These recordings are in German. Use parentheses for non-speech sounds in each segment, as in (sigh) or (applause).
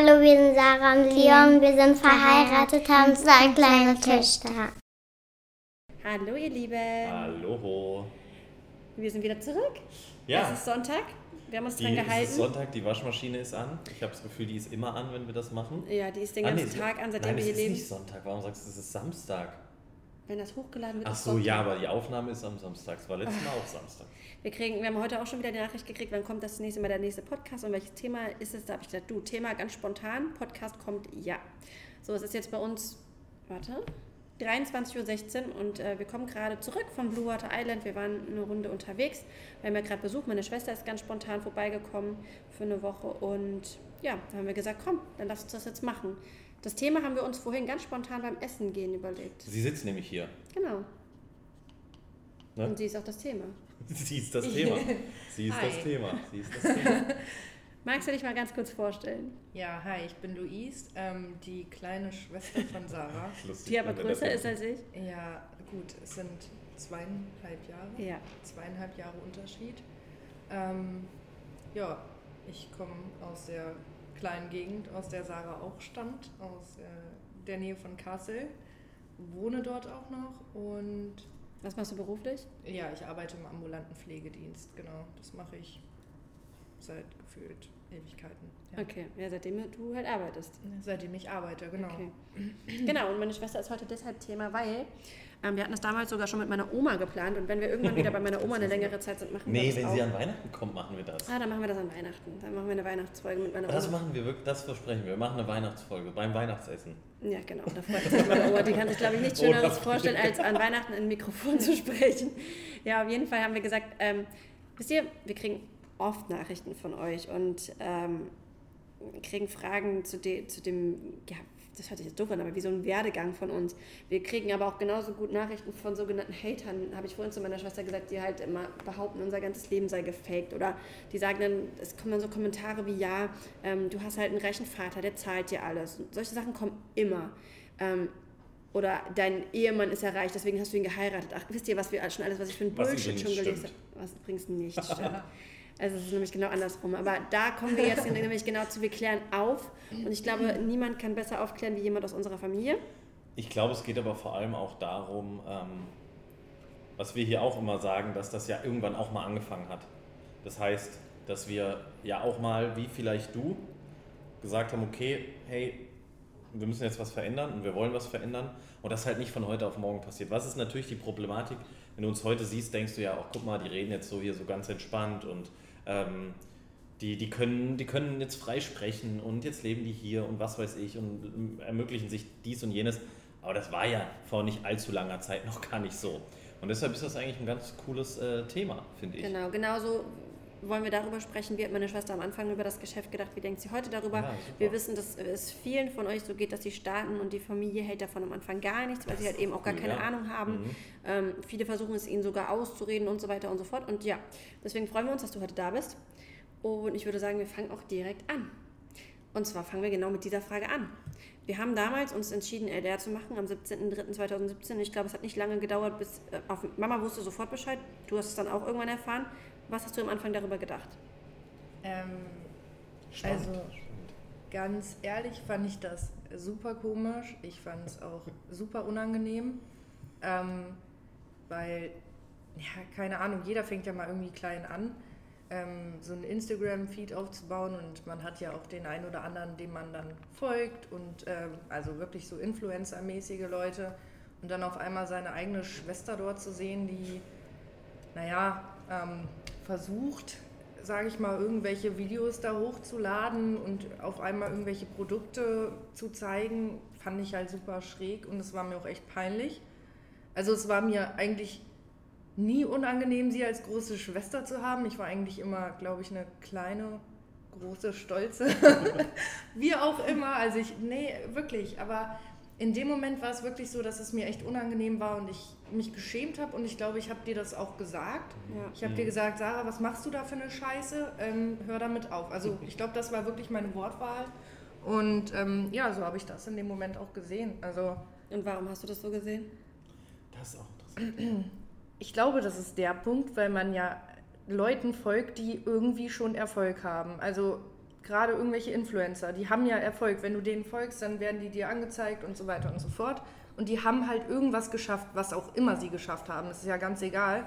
Hallo, wir sind Sarah und Leon. Wir sind verheiratet, haben zwei kleine Töchter. Hallo, ihr Lieben. Hallo. Wir sind wieder zurück. Ja. Es ist Sonntag. Wir haben uns Die, dran es gehalten. ist Sonntag, die Waschmaschine ist an. Ich habe das Gefühl, die ist immer an, wenn wir das machen. ja, die ist den Ah, ganzen nee, Tag an, seitdem nein, wir es hier ist leben. nicht Sonntag. Warum sagst du, es ist Samstag? Wenn das hochgeladen wird, Ach ist so, ja, aber die Aufnahme ist am Samstag. Es war letztes Mal auch Samstag. Wir, kriegen, wir haben heute auch schon wieder die Nachricht gekriegt, wann kommt das nächste Mal der nächste Podcast und welches Thema ist es? Da habe ich gesagt, du, Thema ganz spontan, Podcast kommt ja. So, es ist jetzt bei uns, warte, 23.16 Uhr und äh, wir kommen gerade zurück von Blue Water Island. Wir waren eine Runde unterwegs. Wir haben ja gerade Besuch. Meine Schwester ist ganz spontan vorbeigekommen für eine Woche und ja, da haben wir gesagt, komm, dann lass uns das jetzt machen. Das Thema haben wir uns vorhin ganz spontan beim Essen gehen überlegt. Sie sitzt nämlich hier. Genau. Ne? Und sie ist auch das Thema. (laughs) Sie ist das Thema. (laughs) Sie ist Hi. das Thema. Sie ist das Thema. (laughs) Magst du dich mal ganz kurz vorstellen? Ja, hi, ich bin Louise, ähm, die kleine Schwester von Sarah. Lustig, Die aber größer ist als ich? Ja, gut, es sind zweieinhalb Jahre. Ja. Zweieinhalb Jahre Unterschied. Ähm, ja, ich komme aus der kleinen Gegend, aus der Sarah auch stammt, aus äh, der Nähe von Kassel. Wohne dort auch noch und Was machst du beruflich? ja, ich arbeite im ambulanten Pflegedienst, genau. Das mache ich seit gefühlt Ewigkeiten. Ja. Okay, ja, seitdem du halt arbeitest. Seitdem ich arbeite, genau. Okay. Genau, und meine Schwester ist heute deshalb Thema, weil ähm, wir hatten das damals sogar schon mit meiner Oma geplant und wenn wir irgendwann wieder bei meiner Oma eine längere (laughs) Zeit sind, machen wir Nee, das wenn auch. sie an Weihnachten kommt, machen wir das. ah, dann machen wir das an Weihnachten. Dann machen wir eine Weihnachtsfolge mit meiner Das Oma. machen wir wirklich, das versprechen wir. Wir machen eine Weihnachtsfolge beim Weihnachtsessen. Ja, genau. Da freut sich meine Oma. Die kann sich, glaube ich, nichts Schöneres vorstellen, als an Weihnachten in ein Mikrofon zu sprechen. Ja, auf jeden Fall haben wir gesagt, ähm, wisst ihr, wir kriegen oft Nachrichten von euch und ähm, kriegen Fragen zu, de, zu dem, ja, das hört sich jetzt doof an, aber wie so ein Werdegang von uns. Wir kriegen aber auch genauso gut Nachrichten von sogenannten Hatern, habe ich vorhin zu meiner Schwester gesagt, die halt immer behaupten, unser ganzes Leben sei gefaked. Oder die sagen dann, es kommen dann so Kommentare wie, ja, ähm, du hast halt einen reichen Vater, der zahlt dir alles. Und solche Sachen kommen immer. Ähm, oder dein Ehemann ist ja reich, deswegen hast du ihn geheiratet. Ach, wisst ihr, was wir schon alles, was ich für ein Bullshit schon gelesen habe? Was übrigens nicht stimmt. (laughs) Also es ist nämlich genau andersrum. Aber da kommen wir jetzt (laughs) nämlich genau zu, wir klären auf. Und ich glaube, niemand kann besser aufklären wie jemand aus unserer Familie. Ich glaube, es geht aber vor allem auch darum, ähm, was wir hier auch immer sagen, dass das ja irgendwann auch mal angefangen hat. Das heißt, dass wir ja auch mal, wie vielleicht du, gesagt haben, okay, hey, wir müssen jetzt was verändern und wir wollen was verändern und das halt nicht von heute auf morgen passiert. Was ist natürlich die Problematik, wenn du uns heute siehst, denkst du ja auch, guck mal, die reden jetzt so hier so ganz entspannt und ähm, die, die, können, die können jetzt frei sprechen und jetzt leben die hier und was weiß ich und ermöglichen sich dies und jenes. Aber das war ja vor nicht allzu langer Zeit noch gar nicht so. Und deshalb ist das eigentlich ein ganz cooles äh, Thema, finde ich. Genau, genauso wollen wir darüber sprechen. Wie hat meine Schwester am Anfang über das Geschäft gedacht? Wie denkt sie heute darüber? Ja, wir wissen, dass es vielen von euch so geht, dass sie starten und die Familie hält davon am Anfang gar nichts, weil Das sie halt eben auch gar cool, keine ja. Ahnung haben. Mhm. Ähm, viele versuchen es ihnen sogar auszureden und so weiter und so fort. Und ja, deswegen freuen wir uns, dass du heute da bist. Und ich würde sagen, wir fangen auch direkt an. Und zwar fangen wir genau mit dieser Frage an. Wir haben damals uns entschieden, LDR zu machen am 17.03.2017. Ich glaube, es hat nicht lange gedauert, bis äh, Mama wusste sofort Bescheid. Du hast es dann auch irgendwann erfahren. Was hast du am Anfang darüber gedacht? Ähm, Spannend, Also-. Ganz ehrlich fand ich das super komisch. Ich fand es auch super unangenehm, ähm, weil, ja, keine Ahnung, jeder fängt ja mal irgendwie klein an, ähm, so einen Instagram-Feed aufzubauen und man hat ja auch den einen oder anderen, dem man dann folgt und ähm, also wirklich so Influencer-mäßige Leute und dann auf einmal seine eigene Schwester dort zu sehen, die, naja, ähm, versucht, sage ich mal, irgendwelche Videos da hochzuladen und auf einmal irgendwelche Produkte zu zeigen, fand ich halt super schräg und es war mir auch echt peinlich. Also es war mir eigentlich nie unangenehm, sie als große Schwester zu haben. Ich war eigentlich immer, glaube ich, eine kleine, große, stolze, (laughs) wie auch immer. Also ich, nee, wirklich, aber in dem Moment war es wirklich so, dass es mir echt unangenehm war und ich mich geschämt habe und ich glaube, ich habe dir das auch gesagt. Ja. Ich habe dir gesagt, Sarah, was machst du da für eine Scheiße? Ähm, hör damit auf. Also ich glaube, das war wirklich meine Wortwahl. Und ähm, ja, so habe ich das in dem Moment auch gesehen. Also Und warum hast du das so gesehen? Das ist auch interessant. (clears throat) ich glaube, das ist der Punkt, weil man ja Leuten folgt, die irgendwie schon Erfolg haben. Also gerade irgendwelche Influencer, die haben ja Erfolg. Wenn du denen folgst, dann werden die dir angezeigt und so weiter und so fort. Und die haben halt irgendwas geschafft, was auch immer sie geschafft haben. Das ist ja ganz egal.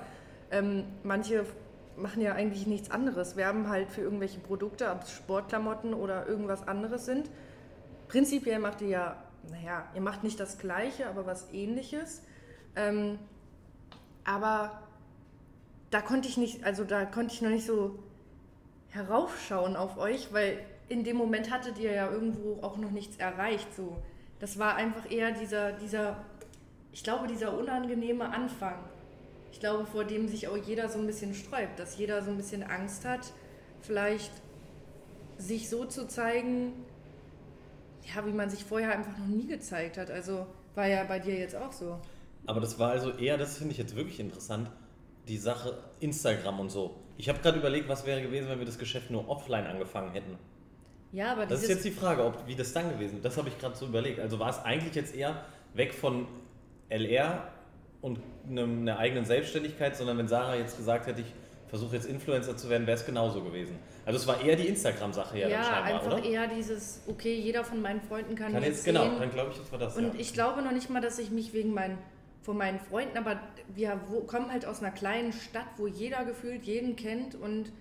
Ähm, manche machen ja eigentlich nichts anderes, werben halt für irgendwelche Produkte, ob es Sportklamotten oder irgendwas anderes sind. Prinzipiell macht ihr ja, naja, ihr macht nicht das Gleiche, aber was ähnliches. Ähm, aber da konnte ich nicht, also da konnte ich noch nicht so heraufschauen auf euch, weil in dem Moment hattet ihr ja irgendwo auch noch nichts erreicht. So. Das war einfach eher dieser, dieser, ich glaube, dieser unangenehme Anfang. Ich glaube, vor dem sich auch jeder so ein bisschen sträubt, dass jeder so ein bisschen Angst hat, vielleicht sich so zu zeigen, ja, wie man sich vorher einfach noch nie gezeigt hat. Also war ja bei dir jetzt auch so. Aber das war also eher, das finde ich jetzt wirklich interessant, die Sache Instagram und so. Ich habe gerade überlegt, was wäre gewesen, wenn wir das Geschäft nur offline angefangen hätten. Ja, aber Das ist jetzt die Frage, ob, wie das dann gewesen ist. Das habe ich gerade so überlegt. Also war es eigentlich jetzt eher weg von LR und einer eigenen Selbstständigkeit, sondern wenn Sarah jetzt gesagt hätte, ich versuche jetzt Influencer zu werden, wäre es genauso gewesen. Also es war eher die Instagram-Sache ja, ja dann scheinbar, einfach oder? eher dieses, okay, jeder von meinen Freunden kann, Kann jetzt jetzt, genau, sehen. dann glaube ich, das war das. Und ja. ich glaube noch nicht mal, dass ich mich wegen meinen, von meinen Freunden, aber wir kommen halt aus einer kleinen Stadt, wo jeder gefühlt jeden kennt und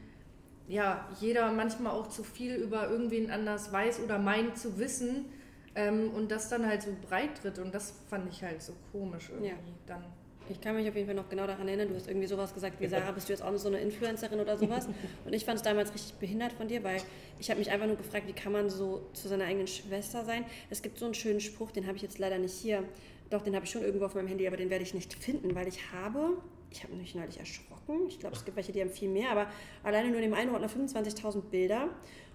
ja, jeder manchmal auch zu viel über irgendwen anders weiß oder meint zu wissen ähm, und das dann halt so breit tritt und das fand ich halt so komisch irgendwie Ja. dann. Ich kann mich auf jeden Fall noch genau daran erinnern, du hast irgendwie sowas gesagt wie Sarah, bist du jetzt auch so eine Influencerin oder sowas? (laughs) Und ich fand es damals richtig behindert von dir, weil ich habe mich einfach nur gefragt, wie kann man so zu seiner eigenen Schwester sein? Es gibt so einen schönen Spruch, den habe ich jetzt leider nicht hier. Doch, den habe ich schon irgendwo auf meinem Handy, aber den werde ich nicht finden, weil ich habe, ich habe mich neulich erschrocken. Ich glaube, es gibt welche, die haben viel mehr, aber alleine nur in dem einen Ordner 25.000 Bilder.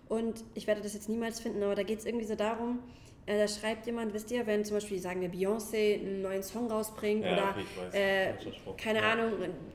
Und ich werde das jetzt niemals finden, aber da geht es irgendwie so darum, äh, da schreibt jemand, wisst ihr, wenn zum Beispiel, sagen wir, Beyoncé einen neuen Song rausbringt Ja, oder okay, ich weiß, äh, keine Ja. Ahnung,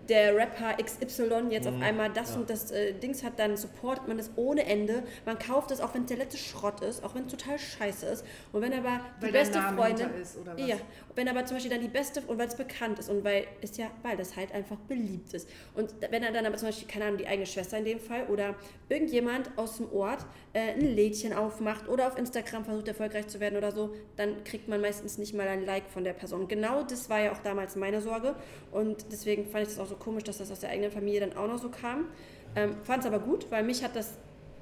der Rapper XY jetzt auf Mhm, einmal das ja. und das äh, Dings hat, dann supportet man das ohne Ende. Man kauft es, auch wenn es der letzte Schrott ist, auch wenn es total scheiße ist. Und wenn aber die Weil beste Freundin. ist oder was? Ja, wenn aber zum Beispiel dann die beste, und weil es bekannt ist und weil ist ja, weil das halt einfach beliebt ist. Und wenn er dann aber zum Beispiel, keine Ahnung, die eigene Schwester in dem Fall oder irgendjemand aus dem Ort äh, ein Lädchen aufmacht oder auf Instagram versucht erfolgreich zu werden oder so, dann kriegt man meistens nicht mal ein Like von der Person. Genau das war ja auch damals meine Sorge und deswegen fand ich das auch so komisch, dass das aus der eigenen Familie dann auch noch so kam. Ähm, fand es aber gut, weil mich hat das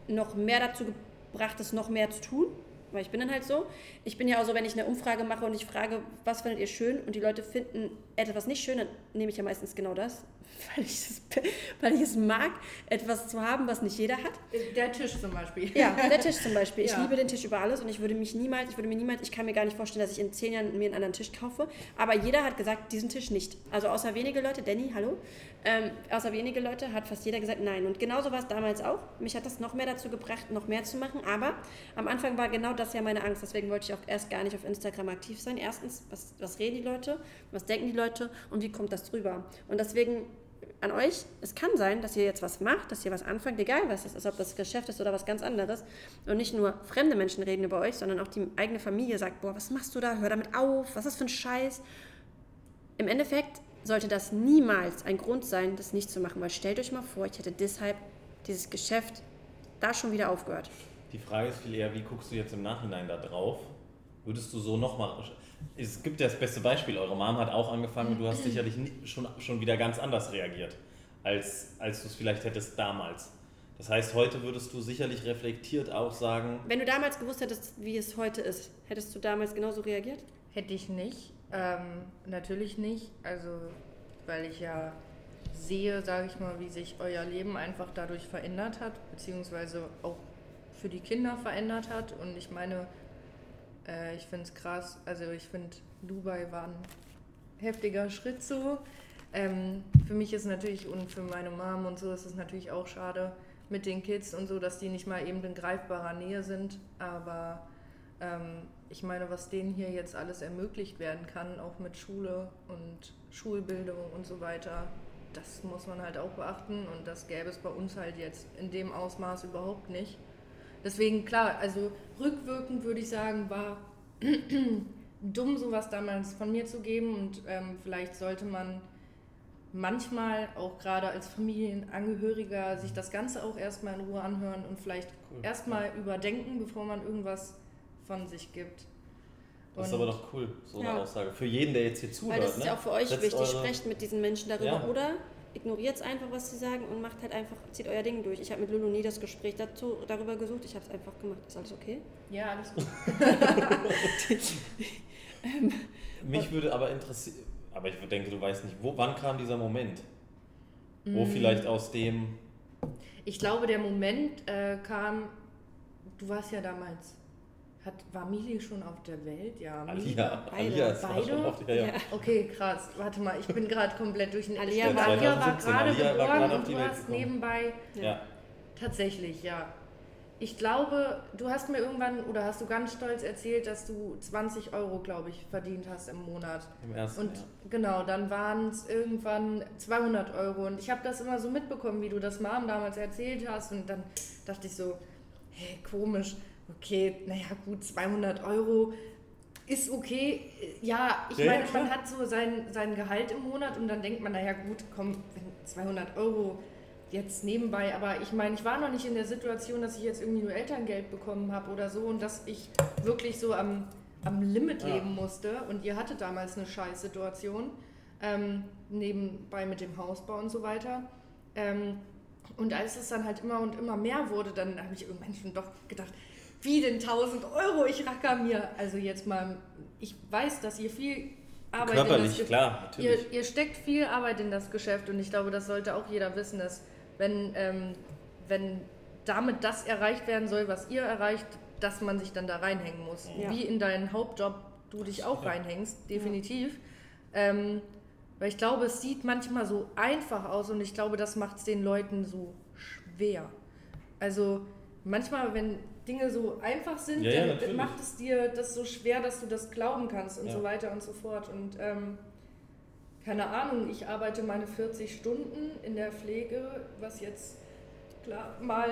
noch mehr dazu gebracht, es noch mehr zu tun. Weil ich bin dann halt so. Ich bin ja auch so, wenn ich eine Umfrage mache und ich frage, was findet ihr schön und die Leute finden etwas nicht schön, dann nehme ich ja meistens genau das, (laughs) weil ich es, weil ich es mag, etwas zu haben, was nicht jeder hat. Der Tisch zum Beispiel. Ja, der Tisch (laughs) zum Beispiel. Ich Ja. liebe den Tisch über alles und ich würde mich niemals, ich würde mir niemals, ich kann mir gar nicht vorstellen, dass ich in zehn Jahren mir einen anderen Tisch kaufe. Aber jeder hat gesagt, diesen Tisch nicht. Also außer wenige Leute, Danny, hallo, ähm, außer wenige Leute hat fast jeder gesagt, nein. Und genauso war es damals auch. Mich hat das noch mehr dazu gebracht, noch mehr zu machen. Aber am Anfang war genau das ja meine Angst. Deswegen wollte ich auch erst gar nicht auf Instagram aktiv sein. Erstens, was, was reden die Leute? Was denken die Leute? Und wie kommt das drüber? Und deswegen an euch, es kann sein, dass ihr jetzt was macht, dass ihr was anfangt, egal was das ist, ob das Geschäft ist oder was ganz anderes. Und nicht nur fremde Menschen reden über euch, sondern auch die eigene Familie sagt, boah, was machst du da? Hör damit auf, was ist das für ein Scheiß? Im Endeffekt sollte das niemals ein Grund sein, das nicht zu machen, weil stellt euch mal vor, ich hätte deshalb dieses Geschäft da schon wieder aufgehört. Die Frage ist viel eher, wie guckst du jetzt im Nachhinein da drauf? Würdest du so nochmal. Es gibt ja das beste Beispiel, eure Mom hat auch angefangen und du hast sicherlich schon, schon wieder ganz anders reagiert, als, als du es vielleicht hättest damals. Das heißt, heute würdest du sicherlich reflektiert auch sagen, Wenn du damals gewusst hättest, wie es heute ist, hättest du damals genauso reagiert? Hätte ich nicht. Ähm, natürlich nicht. Also, weil ich ja sehe, sage ich mal, wie sich euer Leben einfach dadurch verändert hat, beziehungsweise auch für die Kinder verändert hat. Und ich meine, äh, ich finde es krass. Also, ich finde, Dubai war ein heftiger Schritt so. Ähm, für mich ist natürlich und für meine Mom und so ist es natürlich auch schade mit den Kids und so, dass die nicht mal eben in greifbarer Nähe sind. Aber ähm, ich meine, was denen hier jetzt alles ermöglicht werden kann, auch mit Schule und Schulbildung und so weiter, das muss man halt auch beachten und das gäbe es bei uns halt jetzt in dem Ausmaß überhaupt nicht. Deswegen, klar, also rückwirkend würde ich sagen, war (clears throat) dumm, sowas damals von mir zu geben und ähm, vielleicht sollte man manchmal auch gerade als Familienangehöriger sich das Ganze auch erstmal in Ruhe anhören und vielleicht Cool. erstmal überdenken, bevor man irgendwas von sich gibt. Das ist Und- aber doch cool, so eine Ja. Aussage. Für jeden, der jetzt hier zuhört. Weil das ist ne? ja auch für euch wichtig. eure- Sprecht mit diesen Menschen darüber Ja. oder ignoriert es einfach, was sie sagen und macht halt einfach, zieht euer Ding durch. Ich habe mit Lulu nie das Gespräch dazu, darüber gesucht, ich habe es einfach gemacht. Ist alles okay? Ja, alles gut. (laughs) Mich würde aber interessieren, aber ich denke, du weißt nicht, wo, wann kam dieser Moment? Wo Mm. vielleicht aus dem, Ich glaube, der Moment äh, kam, du warst ja damals, hat, war Mili schon auf der Welt? Ja, Mili Alia, beide. Alia ist Beide? schon auf die, ja, ja. Ja. Okay, krass. Warte mal, ich bin gerade komplett durch den Alia war- Alia war 2017, gerade geboren und du Welt hast gekommen. nebenbei ja. tatsächlich, ja. Ich glaube, du hast mir irgendwann oder hast du ganz stolz erzählt, dass du 20 Euro, glaube ich, verdient hast im Monat. im ersten Und Jahr. genau, dann waren es irgendwann 200 Euro. Und ich habe das immer so mitbekommen, wie du das Mom damals erzählt hast. Und dann dachte ich so, hey, komisch. Okay, naja, gut, 200 Euro ist okay. Ja, ich Ja, ja, meine, klar. man hat so sein, sein Gehalt im Monat und dann denkt man, naja, gut, komm, wenn 200 Euro jetzt nebenbei. Aber ich meine, ich war noch nicht in der Situation, dass ich jetzt irgendwie nur Elterngeld bekommen habe oder so und dass ich wirklich so am, am Limit Ja. leben musste. Und ihr hattet damals eine Scheißsituation, ähm, nebenbei mit dem Hausbau und so weiter. Ähm, und als es dann halt immer und immer mehr wurde, dann habe ich irgendwann schon doch gedacht, wie denn 1000 Euro, ich racker mir. Also jetzt mal, ich weiß, dass ihr viel Arbeit in das Körperlich, klar, natürlich. Ihr, ihr steckt viel Arbeit in das Geschäft und ich glaube, das sollte auch jeder wissen, dass wenn, ähm, wenn damit das erreicht werden soll, was ihr erreicht, dass man sich dann da reinhängen muss. Ja. Wie in deinen Hauptjob du dich auch reinhängst, definitiv. Ähm, weil ich glaube, es sieht manchmal so einfach aus und ich glaube, das macht es den Leuten so schwer. Also manchmal, wenn Dinge so einfach sind, Ja, ja, dann macht es dir das so schwer, dass du das glauben kannst und Ja. so weiter und so fort. Und ähm, keine Ahnung, ich arbeite meine 40 Stunden in der Pflege, was jetzt klar mal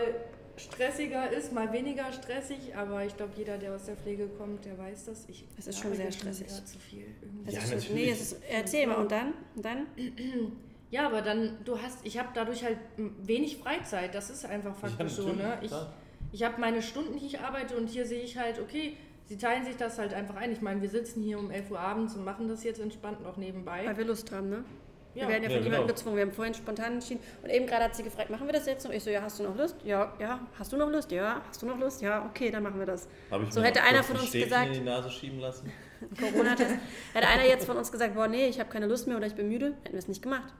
stressiger ist, mal weniger stressig, aber ich glaube, jeder, der aus der Pflege kommt, der weiß das. Ich Es ist schon sehr stressig. wieder Zu viel irgendwie. Es Ja, ist, natürlich. Nee, es ist, erzähl mal. Und dann? Und dann? (clears throat) Ja, aber dann, du hast, ich habe dadurch halt wenig Freizeit. Das ist einfach faktisch so, ne? Ich, klar. Ich habe meine Stunden, die ich arbeite und hier sehe ich halt, okay, sie teilen sich das halt einfach ein. Ich meine, wir sitzen hier um 11 Uhr abends und machen das jetzt entspannt noch nebenbei. Weil wir Lust haben, ne? Wir Ja. werden ja Ja, von niemandem genau. gezwungen. Wir haben vorhin spontan entschieden. Und eben gerade hat sie gefragt, machen wir das jetzt noch? Ich so, ja, hast du noch Lust? Ja, ja. Hast du noch Lust? Ja. Hast du noch Lust? Ja, okay, dann machen wir das. Habe ich So mir hätte einer von uns Stäbchen gesagt- in die Nase schieben lassen. (laughs) Corona-Test. Hätte einer jetzt von uns gesagt, boah, nee, ich habe keine Lust mehr oder ich bin müde, hätten wir es nicht gemacht.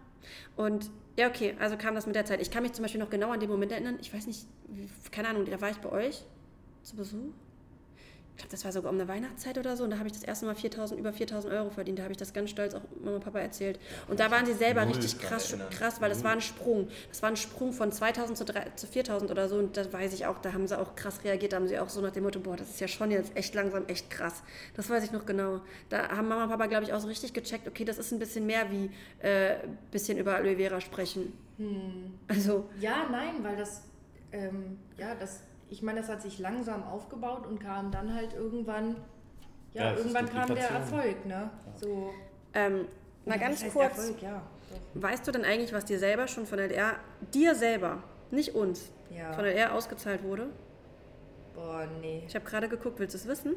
Und ja, okay, also kam das mit der Zeit. Ich kann mich zum Beispiel noch genau an den Moment erinnern. Ich weiß nicht, keine Ahnung, da war ich bei euch zu Besuch. Ich glaube, das war sogar um eine Weihnachtszeit oder so. Und da habe ich das erste Mal 4000, über 4000 Euro verdient. Da habe ich das ganz stolz auch Mama und Papa erzählt. Und da waren sie selber Null richtig krass, erinnern. krass, weil das Null. war ein Sprung. Das war ein Sprung von 2000 zu, 3, zu 4000 oder so. Und da weiß ich auch, da haben sie auch krass reagiert. Da haben sie auch so nach dem Motto, boah, das ist ja schon jetzt echt langsam, echt krass. Das weiß ich noch genau. Da haben Mama und Papa, glaube ich, auch so richtig gecheckt, okay, das ist ein bisschen mehr wie äh, bisschen über Aloe Vera sprechen. Hm. Also, Ja, nein, weil das, ähm, ja, das, ich meine, das hat sich langsam aufgebaut und kam dann halt irgendwann, ja, Ja, irgendwann kam der. Erfolg, ne? So, ähm, mal Ja, ganz kurz. Erfolg, ja. Weißt du denn eigentlich, was dir selber schon von LR, dir selber, nicht uns, Ja. von LR ausgezahlt wurde? Boah, nee. Ich habe gerade geguckt, willst du es wissen?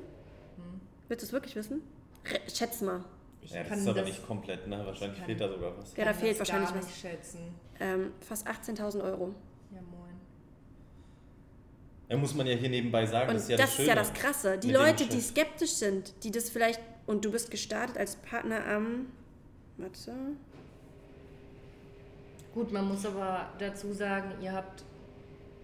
Willst du es wirklich wissen? Re schätz mal. Ich Ja, das kann ist aber das, nicht komplett, ne? Wahrscheinlich fehlt da sogar was. Ja, da fehlt das wahrscheinlich gar was. nicht schätzen. Ähm, fast 18.000 Euro. Ja, Da muss man ja hier nebenbei sagen, Und das ist ja das, das ist ja das Krasse. Die Leute, die skeptisch sind, die das vielleicht, und du bist gestartet als Partner am, warte, Gut, man muss aber dazu sagen, ihr habt,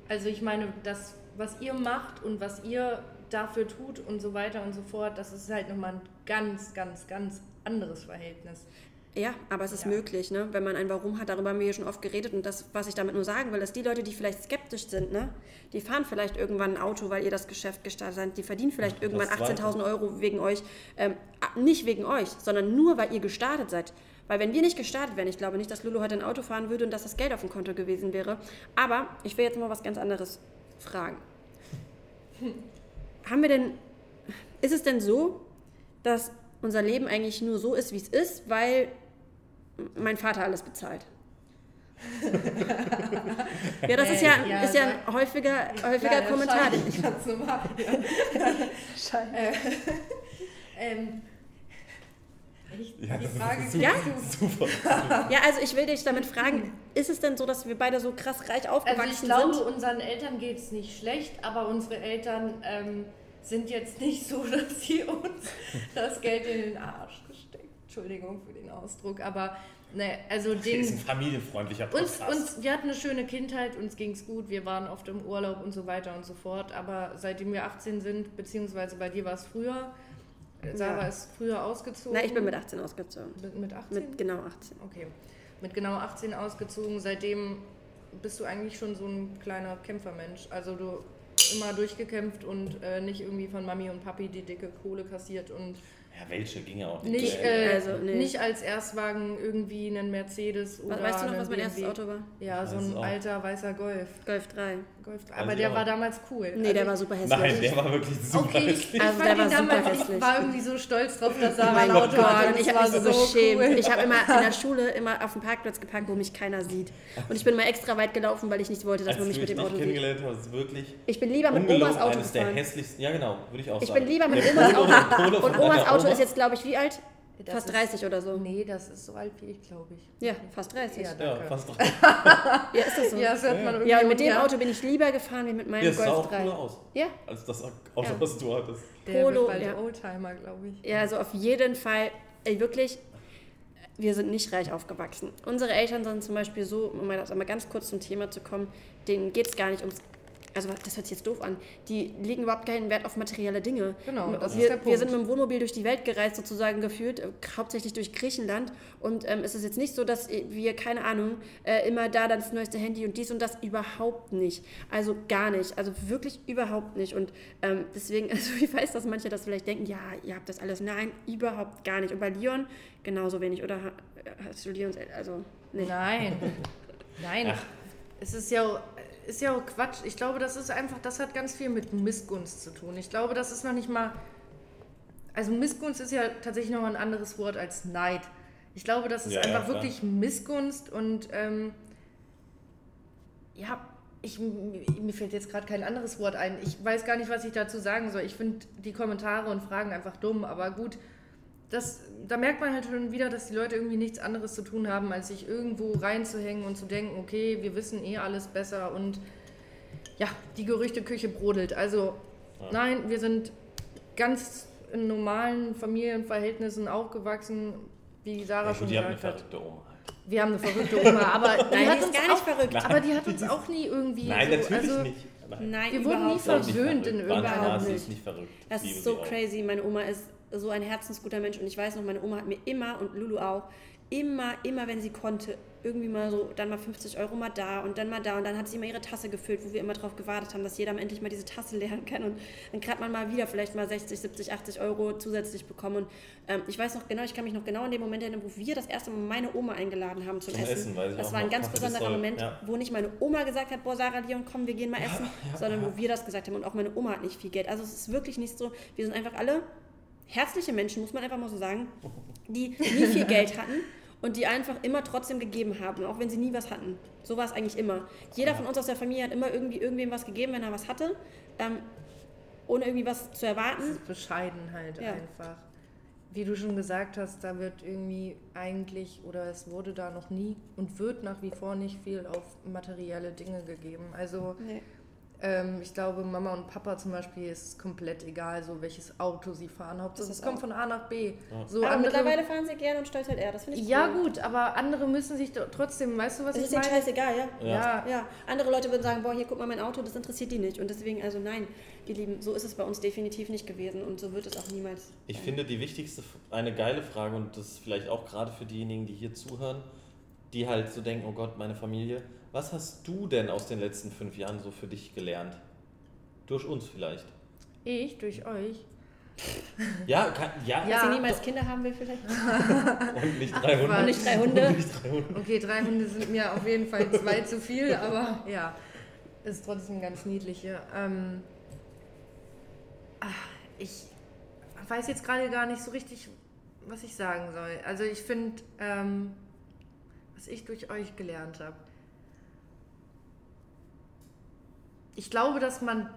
also ich meine, das, was ihr macht und was ihr dafür tut und so weiter und so fort, das ist halt nochmal ein ganz, ganz, ganz anderes Verhältnis. Ja, aber es ist Ja. möglich, ne? wenn man ein Warum hat, darüber haben wir hier schon oft geredet und das, was ich damit nur sagen will, ist, die Leute, die vielleicht skeptisch sind, ne? die fahren vielleicht irgendwann ein Auto, weil ihr das Geschäft gestartet habt, die verdienen vielleicht irgendwann das Zweite. 18.000 Euro wegen euch, ähm, nicht wegen euch, sondern nur, weil ihr gestartet seid. Weil wenn wir nicht gestartet wären, ich glaube nicht, dass Lulu heute ein Auto fahren würde und dass das Geld auf dem Konto gewesen wäre. Aber ich will jetzt mal was ganz anderes fragen. Haben wir denn, ist es denn so, dass unser Leben eigentlich nur so ist, wie es ist, weil mein Vater alles bezahlt. (laughs) ja, das ist ja, Äh, ja, ist ja ein häufiger, häufiger Klar, Kommentar. den wahrscheinlich, Ganz normal. (laughs) Scheiße. Äh, ähm, echt? Ja, die das ist Frage super. Ja? Super. (laughs) Ja, also ich will dich damit fragen, ist es denn so, dass wir beide so krass reich Also aufgewachsen ich glaube, sind? unseren Eltern geht es nicht schlecht, aber unsere Eltern ähm, sind jetzt nicht so, dass sie uns das Geld in den Arsch gesteckt. Entschuldigung für den Ausdruck, aber ne, also Das ist ein den, familienfreundlicher uns, Podcast. uns, wir hatten eine schöne Kindheit, uns ging es gut, wir waren oft im Urlaub und so weiter und so fort, aber seitdem wir 18 sind, beziehungsweise bei dir war es früher, Sarah Ja. ist früher ausgezogen. Na, ich bin mit 18 ausgezogen. mit, mit 18? Mit genau 18. Okay. Mit genau 18 ausgezogen. Seitdem bist du eigentlich schon so ein kleiner Kämpfermensch. Also du immer durchgekämpft und äh, nicht irgendwie von Mami und Papi die dicke Kohle kassiert und ja, welche ging ja auch nicht. nicht, Äh, Also, nee. nicht als Erstwagen irgendwie einen Mercedes oder Weißt du noch, was mein erstes BMW. Auto war? Ja, so ein alter weißer Golf. Golf 3. Golf. Weiß Aber ich der auch. war damals cool. Nee, Also der ich- war super hässlich. Nein, der war wirklich super Okay, ich, hässlich. ich Also der war super damals, ich hässlich. war irgendwie so stolz drauf, dass Sarah mein ein Auto hatte. und ich habe war mich so geschämt. cool. Ich habe immer in der (laughs) Schule immer auf dem Parkplatz geparkt, wo mich keiner sieht. Und ich bin mal extra weit gelaufen, weil ich nicht wollte, dass Als man mich mit dem Auto sieht. hast, wirklich Ich bin lieber mit Omas Auto eines der gefahren. hässlichsten. Ja, genau, würde ich auch Ich sagen. bin lieber mit Omas Auto. Und Omas Auto Oma. ist jetzt, glaube ich, wie alt? Das Fast ist- 30 oder so. Nee, das ist so alt wie ich, glaube ich. Ja, fast 30. Ja, Ja, Ja, danke. fast (laughs) doch. ist das so? Ja, Ja, das hört man irgendwie. und mit dem ja. Auto bin ich lieber gefahren wie mit meinem Ja, sah Golf auch 3. cooler aus. Ja, Als das Auto, Ja. was du hattest. Der Polo, wird bald ja. Oldtimer, glaube ich. Ja, also auf jeden Fall, ey, wirklich, wir sind nicht reich aufgewachsen. Unsere Eltern sind zum Beispiel so, um mal, also mal ganz kurz zum Thema zu kommen, denen geht es gar nicht ums. Also, das hört sich jetzt doof an. Die legen überhaupt keinen Wert auf materielle Dinge. Genau, das ist wir, der Punkt. wir sind mit dem Wohnmobil durch die Welt gereist, sozusagen gefühlt, äh, hauptsächlich durch Griechenland. Und ähm, es ist jetzt nicht so, dass wir, keine Ahnung, äh, immer da dann das neueste Handy und dies und das überhaupt nicht. Also gar nicht. Also wirklich überhaupt nicht. Und ähm, deswegen, (laughs) also ich weiß, dass manche das vielleicht denken, ja, ihr habt das alles. Nein, überhaupt gar nicht. Und bei Leon genauso wenig. Oder ha- hast du Leons, El- also, nee. Nein. (laughs) Nein. Ach. Es ist ja, ist ja auch Quatsch. Ich glaube, das ist einfach, das hat ganz viel mit Missgunst zu tun. Ich glaube, das ist noch nicht mal. Also Missgunst ist ja tatsächlich noch ein anderes Wort als Neid. Ich glaube, das ist Ja, ja, einfach klar. wirklich Missgunst und ähm, ja, ich, mir fällt jetzt gerade kein anderes Wort ein. Ich weiß gar nicht, was ich dazu sagen soll. Ich finde die Kommentare und Fragen einfach dumm, aber gut. Das, da merkt man halt schon wieder, dass die Leute irgendwie nichts anderes zu tun haben, als sich irgendwo reinzuhängen und zu denken, okay, wir wissen eh alles besser und ja, die Gerüchteküche brodelt. Also Ja. nein, wir sind ganz in normalen Familienverhältnissen aufgewachsen, wie Sarah Ja, schon die hat eine gesagt hat. verrückte Oma. Wir haben eine verrückte Oma, aber (laughs) die Nein, hat die ist uns gar nicht auch, verrückt. aber die hat uns (laughs) auch nie irgendwie Nein, so, natürlich also, nicht. Nein. Nein, Wir wurden nie verwöhnt in irgendeiner Hinsicht. ist nicht verrückt. Das ist so crazy. Meine Oma ist so ein herzensguter Mensch und ich weiß noch, meine Oma hat mir immer und Lulu auch immer, immer, wenn sie konnte, irgendwie mal so, dann mal 50 Euro mal da und dann mal da. Und dann hat sie immer ihre Tasse gefüllt, wo wir immer drauf gewartet haben, dass jeder mal endlich mal diese Tasse leeren kann. Und dann kann man mal wieder vielleicht mal 60, 70, 80 Euro zusätzlich bekommen. Und ähm, ich weiß noch genau, ich kann mich noch genau an den Moment erinnern, wo wir das erste Mal meine Oma eingeladen haben zum, Zum Essen, ich das war ein ganz besonderer Moment, ja. wo nicht meine Oma gesagt hat, boah Sarah, Leon, komm, wir gehen mal essen, sondern wo wir das gesagt haben. Und auch meine Oma hat nicht viel Geld. Also es ist wirklich nicht so, wir sind einfach alle herzliche Menschen, muss man einfach mal so sagen, die nie viel Geld hatten und die einfach immer trotzdem gegeben haben, auch wenn sie nie was hatten. So war es eigentlich immer. Jeder von uns aus der Familie hat immer irgendwie irgendwem was gegeben, wenn er was hatte, ähm, ohne irgendwie was zu Das erwarten. ist Bescheidenheit Ja. einfach. Wie du schon gesagt hast, da wird irgendwie eigentlich oder es wurde da noch nie und wird nach wie vor nicht viel auf materielle Dinge gegeben. Also Nee. Ähm, ich glaube, Mama und Papa zum Beispiel ist es komplett egal, so welches Auto sie fahren. Hauptsache Das es kommt von A nach B. So Aber andere, mittlerweile fahren sie gerne und stolz halt er, das finde ich ja cool. gut, aber andere müssen sich trotzdem, weißt du, was Es ich ist denen meine? scheißegal, ja. Ja. Ja, Ja, andere Leute würden sagen, boah, hier guck mal mein Auto, das interessiert die nicht. Und deswegen, also nein, ihr Lieben, so ist es bei uns definitiv nicht gewesen und so wird es auch niemals. Ich finde die wichtigste, eine geile Frage und das ist vielleicht auch gerade für diejenigen, die hier zuhören, die halt so denken, oh Gott, meine Familie. Was hast du denn aus den letzten fünf Jahren so für dich gelernt? Durch uns vielleicht. ich durch euch. (laughs) Ja, kann, ja, Ja. Dass sie niemals Kinder haben will vielleicht. (laughs) und nicht drei Hunde. Und nicht drei Hunde. (laughs) Und nicht drei Hunde. Okay, drei Hunde sind mir auf jeden Fall zwei zu viel, aber ja, ist trotzdem ganz niedlich hier. Ähm, ah, ich weiß jetzt gerade gar nicht so richtig, was ich sagen soll. Also ich finde, ähm, was ich durch euch gelernt habe. Ich glaube, dass man,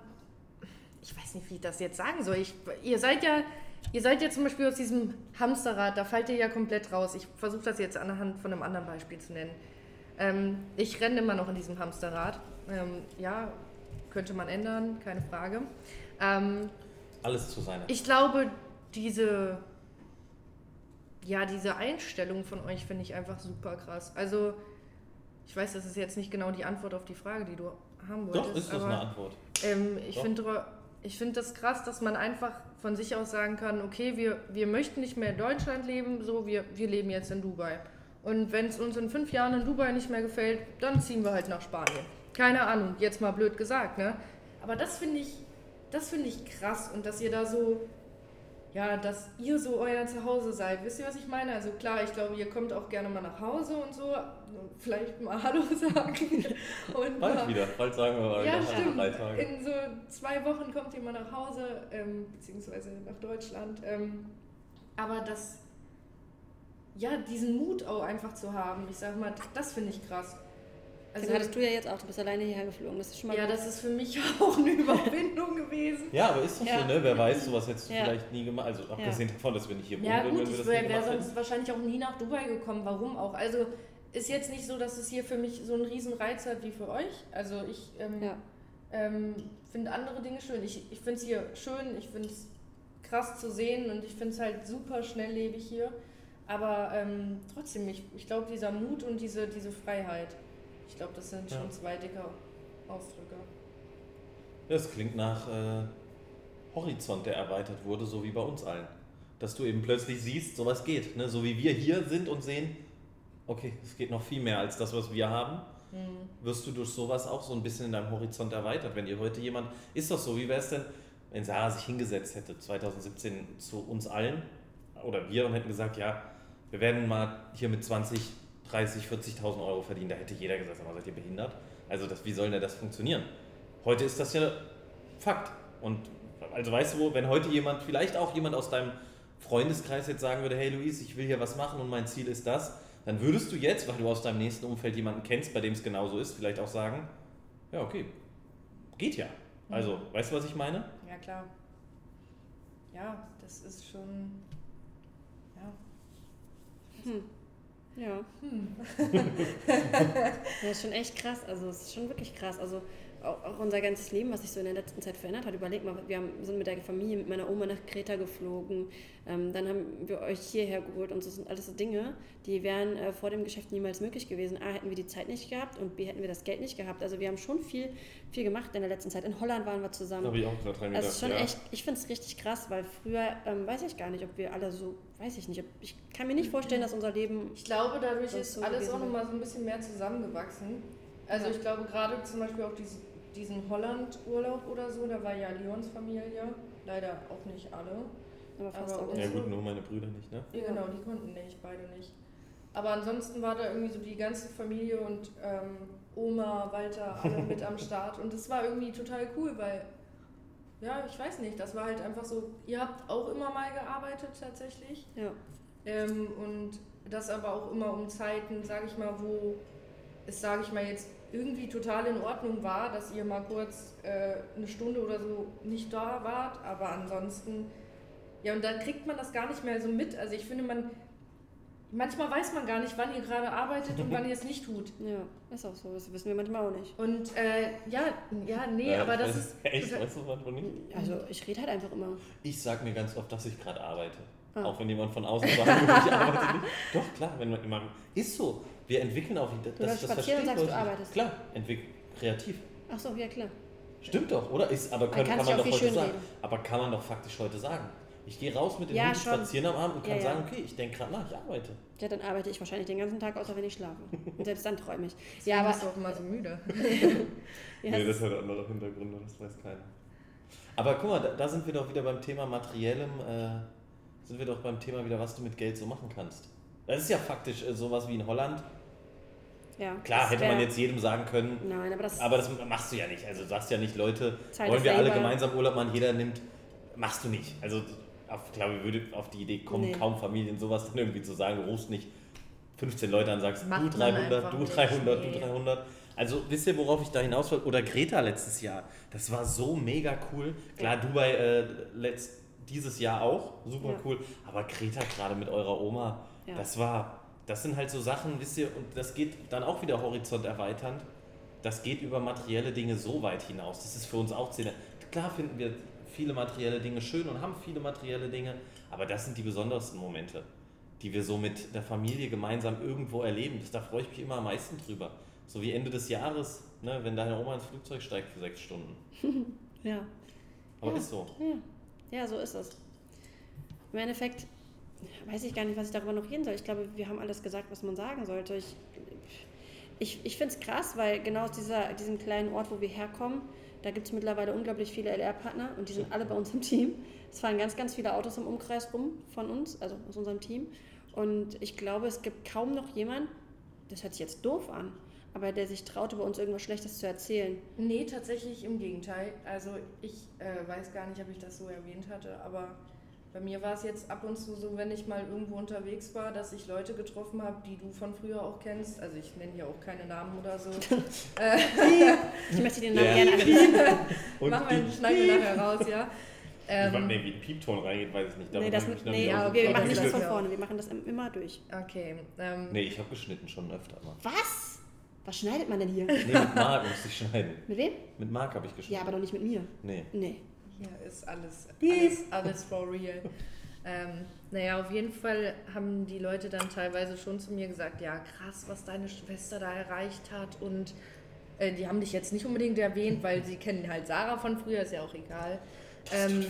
ich weiß nicht, wie ich das jetzt sagen soll. Ich, ihr seid ja, ihr seid ja zum Beispiel aus diesem Hamsterrad, da fallt ihr ja komplett raus. Ich versuche das jetzt anhand von einem anderen Beispiel zu nennen. Ähm, ich renne immer noch in diesem Hamsterrad. Ähm, ja, könnte man ändern, keine Frage. Ähm, Alles zu seiner. ich glaube, diese, ja, diese Einstellung von euch finde ich einfach super krass. Also, ich weiß, das ist jetzt nicht genau die Antwort auf die Frage, die du haben wolltest. Doch, ist das aber, eine Antwort. Ähm, ich finde ich find das krass, dass man einfach von sich aus sagen kann, okay, wir, wir möchten nicht mehr in Deutschland leben, so, wir, wir leben jetzt in Dubai. Und wenn es uns in fünf Jahren in Dubai nicht mehr gefällt, dann ziehen wir halt nach Spanien. Keine Ahnung, jetzt mal blöd gesagt, ne? Aber das finde ich, das finde ich krass und dass ihr da so, ja, dass ihr so euer Zuhause seid. Wisst ihr, was ich meine? Also klar, ich glaube, ihr kommt auch gerne mal nach Hause und so, vielleicht mal Hallo (laughs) sagen. Und Bald mal, wieder. Bald sagen wir mal ja, stimmt. drei Tage. In so zwei Wochen kommt ihr mal nach Hause, ähm, beziehungsweise nach Deutschland. Ähm, aber das, ja, diesen Mut auch einfach zu haben, ich sag mal, das finde ich krass. Also hattest du ja jetzt auch, du bist alleine hierher geflogen. Das ist schon mal ja, gut. das ist für mich (laughs) auch eine Überwindung gewesen. Ja, aber ist doch Ja. so, ne? Wer weiß, sowas hättest du Ja. vielleicht nie gemacht. Also abgesehen davon, dass wir nicht hier wohnen, Ja würden, gut, wenn wir ich wäre sonst wahrscheinlich auch nie nach Dubai gekommen. Warum auch? Also ist jetzt nicht so, dass es hier für mich so einen riesen Reiz hat wie für euch. Also ich ähm, Ja. ähm, finde andere Dinge schön. Ich, ich finde es hier schön, ich finde es krass zu sehen und ich finde es halt super schnelllebig hier. Aber ähm, trotzdem, ich, ich glaube, dieser Mut und diese, diese Freiheit, ich glaube, das sind Ja. schon zwei dicke Ausdrücke. Das klingt nach äh, Horizont, der erweitert wurde, so wie bei uns allen. Dass du eben plötzlich siehst, sowas geht. Ne? So wie wir hier sind und sehen, okay, es geht noch viel mehr als das, was wir haben. Wirst du durch sowas auch so ein bisschen in deinem Horizont erweitert. Wenn ihr heute jemand, ist doch so, wie wäre es denn, wenn Sarah sich hingesetzt hätte 2017 zu uns allen oder wir und hätten gesagt, ja, wir werden mal hier mit 20, 30, 40.000 Euro verdienen. Da hätte jeder gesagt, sag mal, seid ihr behindert? Also das, wie soll denn das funktionieren? Heute ist das ja Fakt. Und also weißt du, wo, wenn heute jemand, vielleicht auch jemand aus deinem Freundeskreis jetzt sagen würde, hey Luis, ich will hier was machen und mein Ziel ist das, dann würdest du jetzt, weil du aus deinem nächsten Umfeld jemanden kennst, bei dem es genauso ist, vielleicht auch sagen, ja, okay, geht ja. Also, weißt du, was ich meine? Ja, klar. Ja, das ist schon. Ja. Ja. Hm. (laughs) (laughs) ja, ist schon echt krass. Also es ist schon wirklich krass. Also auch, auch unser ganzes Leben, was sich so in der letzten Zeit verändert hat. Überleg mal, wir haben, sind mit der Familie, mit meiner Oma nach Kreta geflogen. Ähm, dann haben wir euch hierher geholt und das sind alles so Dinge, die wären äh, vor dem Geschäft niemals möglich gewesen. A, hätten wir die Zeit nicht gehabt und B, hätten wir das Geld nicht gehabt. Also wir haben schon viel, viel gemacht in der letzten Zeit. In Holland waren wir zusammen. Habe ich auch gerade dran Also schon ja. echt, ich finde es richtig krass, weil früher ähm, weiß ich gar nicht, ob wir alle so, weiß ich nicht, ob, ich kann mir nicht vorstellen, dass unser Leben Ich glaube, dadurch ist so alles auch nochmal so ein bisschen mehr zusammengewachsen. Also Ja. ich glaube gerade zum Beispiel auch diesen, diesen Holland-Urlaub oder so, da war ja Leons Familie, leider auch nicht alle. aber fast Aber auch uns- Ja gut, nur meine Brüder nicht, ne? Ja, genau, die konnten nicht, beide nicht. Aber ansonsten war da irgendwie so die ganze Familie und ähm, Oma, Walter, alle (laughs) mit am Start. Und das war irgendwie total cool, weil, ja, ich weiß nicht, das war halt einfach so, ihr habt auch immer mal gearbeitet tatsächlich. Ja. Ähm, und das aber auch immer um Zeiten, sage ich mal, wo es, sage ich mal, jetzt irgendwie total in Ordnung war, dass ihr mal kurz äh, eine Stunde oder so nicht da wart, aber ansonsten, ja, und da kriegt man das gar nicht mehr so mit. Also ich finde, man, manchmal weiß man gar nicht, wann ihr gerade arbeitet und wann ihr es nicht tut. (laughs) Ja, ist auch so. Das wissen wir manchmal auch nicht. Und äh, ja, ja, nee, Ja, aber ich das ist. (laughs) Echt, weißt du was, nicht? Also ich rede halt einfach immer. Ich sag mir ganz oft, dass ich gerade arbeite. Ah. Auch wenn jemand von außen sagt, (laughs) ich arbeite nicht. Doch, klar, wenn man immer. Ist so. Wir entwickeln auch wieder. Du läufst spazieren und sagst, du arbeitest. Klar, entwick kreativ. Ach so, ja klar. Stimmt doch, oder? Ist, aber können, kann kann man doch heute sagen. reden. Aber kann man doch faktisch heute sagen. Ich gehe raus mit den Ja, Hunden schon. spazieren am Abend und kann Ja, ja. sagen, okay, ich denke gerade nach, ich arbeite. Ja, dann arbeite ich wahrscheinlich den ganzen Tag, außer wenn ich schlafe. Und selbst dann träume ich. (laughs) Ja, aber bist du auch immer so müde. (laughs) (laughs) ja, nee, das hat andere Hintergründe, das weiß keiner. Aber guck mal, da, da sind wir doch wieder beim Thema Materiellem, äh, sind wir doch beim Thema wieder, was du mit Geld so machen kannst. Das ist ja faktisch äh, sowas wie in Holland. Ja, Klar, hätte wär- man jetzt jedem sagen können, Nein, aber das. aber das machst du ja nicht. Also du sagst ja nicht, Leute, Zeit wollen wir alle gemeinsam Urlaub machen, jeder nimmt, machst du nicht. Also auf, glaube ich, würde auf die Idee kommen, Nee. kaum Familien sowas dann irgendwie zu sagen, du rufst nicht 15 Leute an sagst, Macht du man 300, einfach du nicht, 300, nee. du 300. Also wisst ihr, worauf ich da hinaus will? Oder Greta letztes Jahr. Das war so mega cool. Klar, Dubai äh, letzt, dieses Jahr auch, super Ja. cool. Aber Greta gerade mit eurer Oma, Ja. das war, das sind halt so Sachen, wisst ihr, und das geht dann auch wieder Horizont erweiternd. Das geht über materielle Dinge so weit hinaus. Das ist für uns auch Szene. Klar finden wir viele materielle Dinge schön und haben viele materielle Dinge, aber das sind die besondersten Momente, die wir so mit der Familie gemeinsam irgendwo erleben. Das, da freue ich mich immer am meisten drüber. So wie Ende des Jahres, ne, wenn deine Oma ins Flugzeug steigt für sechs Stunden. (laughs) Ja. Aber Ja. ist so. Ja. ja, so ist es. Im Endeffekt weiß ich gar nicht, was ich darüber noch reden soll. Ich glaube, wir haben alles gesagt, was man sagen sollte. Ich, ich, ich finde es krass, weil genau aus dieser, diesem kleinen Ort, wo wir herkommen, da gibt es mittlerweile unglaublich viele LR-Partner und die sind alle bei uns im Team. Es fahren ganz, ganz viele Autos im Umkreis rum von uns, also aus unserem Team. Und ich glaube, es gibt kaum noch jemand, das hört sich jetzt doof an, aber der sich traut, über uns irgendwas Schlechtes zu erzählen. Nee, tatsächlich im Gegenteil. Also ich äh, weiß gar nicht, ob ich das so erwähnt hatte, aber bei mir war es jetzt ab und zu so, wenn ich mal irgendwo unterwegs war, dass ich Leute getroffen habe, die du von früher auch kennst. Also ich nenne hier auch keine Namen oder so. (laughs) Ich möchte den Namen Ja. gerne (laughs) Machen wir, die- schneiden wir nachher raus, ja. Ähm, nee, wie ein Piepton reingeht, weiß ich nicht. Nee, Darüber das, noch nee ja, wir, okay, wir machen das nicht das von vorne, wir machen das im- immer durch. okay. Ähm, Nee, ich habe geschnitten schon öfter mal. Was? Was schneidet man denn hier? Nee, mit Marc musste ich schneiden. Mit wem? Mit Marc habe ich geschnitten. Ja, aber doch nicht mit mir. Nee. Nee. Hier ist alles, alles, alles for real. Ähm, naja, auf jeden Fall haben die Leute dann teilweise schon zu mir gesagt, ja krass, was deine Schwester da erreicht hat und äh, die haben dich jetzt nicht unbedingt erwähnt, weil sie kennen halt Sarah von früher, ist ja auch egal. Ähm,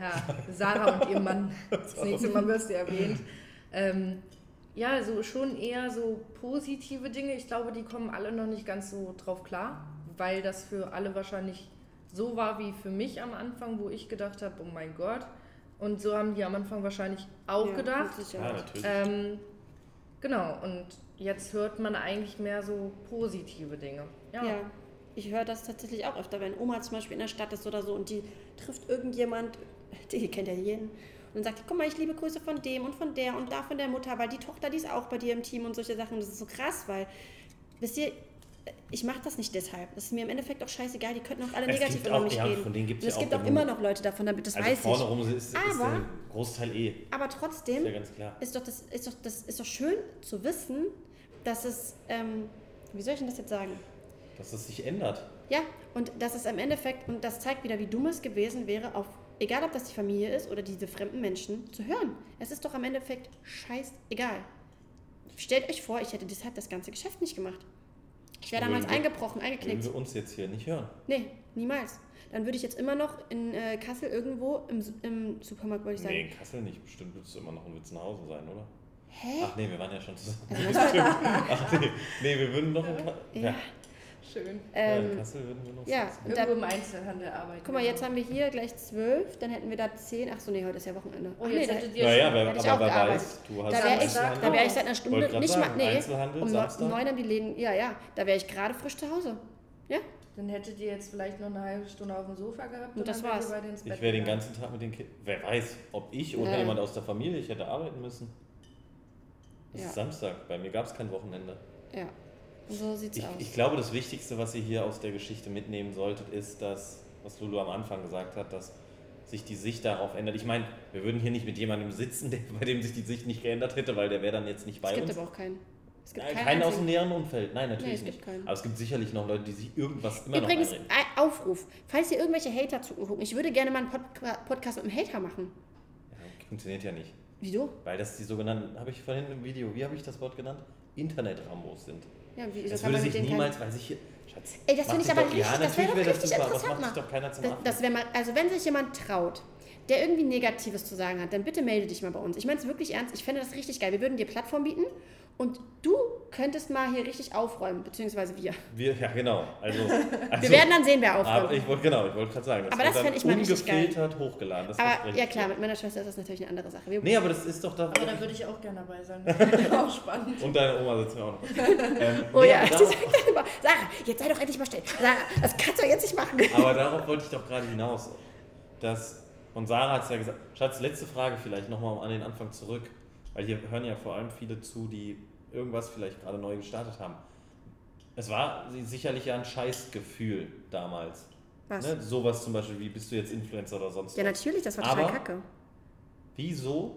ja, Sarah und ihr Mann, das nächste Mal wirst du erwähnt. Ähm, ja, also schon eher so positive Dinge. Ich glaube, die kommen alle noch nicht ganz so drauf klar, weil das für alle wahrscheinlich so war wie für mich am Anfang, wo ich gedacht habe, oh mein Gott. Und so haben die am Anfang wahrscheinlich auch Ja, gedacht. Ja, natürlich. Ähm, genau, und jetzt hört man eigentlich mehr so positive Dinge. Ja. Ja. Ich höre das tatsächlich auch öfter, wenn Oma zum Beispiel in der Stadt ist oder so und die trifft irgendjemand, (laughs) die kennt ja jeden, und dann sagt, guck mal, ich liebe Grüße von dem und von der und da von der Mutter, weil die Tochter, die ist auch bei dir im Team und solche Sachen. Und das ist so krass, weil, wisst ihr, ich mache das nicht deshalb. Das ist mir im Endeffekt auch scheißegal. Die könnten auch alle Es negativ über mich ja, reden. von denen gibt's und es ja gibt auch immer noch Leute davon, damit das also weiß ich. ist, ist Aber- der Großteil eh. Aber trotzdem Ist ja ganz klar. ist doch, das, ist, doch, das ist doch schön zu wissen, dass es, ähm, wie soll ich denn das jetzt sagen? Dass es sich ändert. Ja, und dass es im Endeffekt, und das zeigt wieder, wie dumm es gewesen wäre, auf, egal ob das die Familie ist oder diese fremden Menschen, zu hören. Es ist doch am Endeffekt scheißegal. Stellt euch vor, ich hätte deshalb das ganze Geschäft nicht gemacht. Ich wäre damals Würden eingebrochen, Würden eingeknickt. wir uns jetzt hier nicht hören. Nee, niemals. Dann würde ich jetzt immer noch in äh, Kassel irgendwo im, im Supermarkt, wollte ich sagen. Nee, in Kassel nicht. Bestimmt wird es immer noch ein Witz nach Hause sein, oder? Hä? Ach nee, wir waren ja schon zusammen. Also (laughs) Ach nee, nee wir würden noch in, ja. ja, Schön. Ja, in ähm, Kassel würden wir noch ja, sitzen. und da, Irgendwo im Einzelhandel arbeiten. guck mal, jetzt haben wir hier gleich zwölf, dann hätten wir da zehn. Ach so, nee, heute ist ja Wochenende. Oh, jetzt nee, hättet ihr Naja, aber auch wer weiß, du hast Da wäre ich, da wär ich seit einer Stunde nicht sagen, mal. Nee, Einzelhandel, um Samstag? neun haben die Läden. Ja, ja, da wäre ich gerade frisch zu Hause. Ja? Dann hättet ihr jetzt vielleicht noch eine halbe Stunde auf dem Sofa gehabt Und das dann wärt ihr war's. Ich wäre den ganzen Tag mit den Kindern. Wer weiß, ob ich oder Ja. jemand aus der Familie, ich hätte arbeiten müssen. Es Ja. ist Samstag, bei mir gab es kein Wochenende. Ja. So sieht's Ich, aus. ich glaube, das Wichtigste, was ihr hier aus der Geschichte mitnehmen solltet, ist, dass, was Lulu am Anfang gesagt hat, dass sich die Sicht darauf ändert. Ich meine, wir würden hier nicht mit jemandem sitzen, (laughs) der, bei dem sich die Sicht nicht geändert hätte, weil der wäre dann jetzt nicht bei es gibt uns. aber auch keinen. Es gibt Nein, keinen keinen aus dem näheren Umfeld. Nein, natürlich gibt nicht. Aber es gibt sicherlich noch Leute, die sich irgendwas immer Übrigens, noch ein Aufruf. Falls ihr irgendwelche Hater zugucken, ich würde gerne mal einen Pod Podcast mit einem Hater machen. Ja, funktioniert ja nicht. Wieso? Weil das die sogenannten, habe ich vorhin im Video, wie habe ich das Wort genannt? Internet-Rambos sind. Ja, wieso Das würde sich niemals, weil sich hier. Schatz, Ey, das finde ich aber doch- richtig, Ja, das wäre natürlich doch das richtig interessant. das macht sich mal. doch Das, das mal, also wenn sich jemand traut, der irgendwie Negatives zu sagen hat, dann bitte melde dich mal bei uns. Ich meine es wirklich ernst. Ich fände das richtig geil. Wir würden dir Plattform bieten und du könntest mal hier richtig aufräumen, beziehungsweise wir. Wir, ja, genau. Also, (laughs) also Wir werden dann sehen, wer Aber aufräumt. ich wollte genau, ich wollte gerade sagen, das Aber das dann fände ich mal ungefiltert hochgeladen. Das Aber ja klar, mit meiner Schwester ist das natürlich eine andere Sache. Wir, Nee, aber das ist doch da. Aber da würde ich auch gerne dabei sein. (laughs) Das wäre auch spannend. Und deine Oma sitzt mir auch noch. (laughs) ähm, oh nee, ja, aber, die darauf, sagt dann immer, Sarah, jetzt sei doch endlich mal still. Sarah, das kannst du jetzt nicht machen. aber darauf wollte ich doch gerade hinaus. Dass, und Sarah hat es ja gesagt, Schatz, letzte Frage vielleicht nochmal an den Anfang zurück. Weil hier hören ja vor allem viele zu, die irgendwas vielleicht gerade neu gestartet haben. Es war sicherlich ja ein Scheißgefühl damals. Was? Ne? Sowas zum Beispiel, wie bist du jetzt Influencer oder sonst Ja, was. natürlich, das war total Aber- kacke. Wieso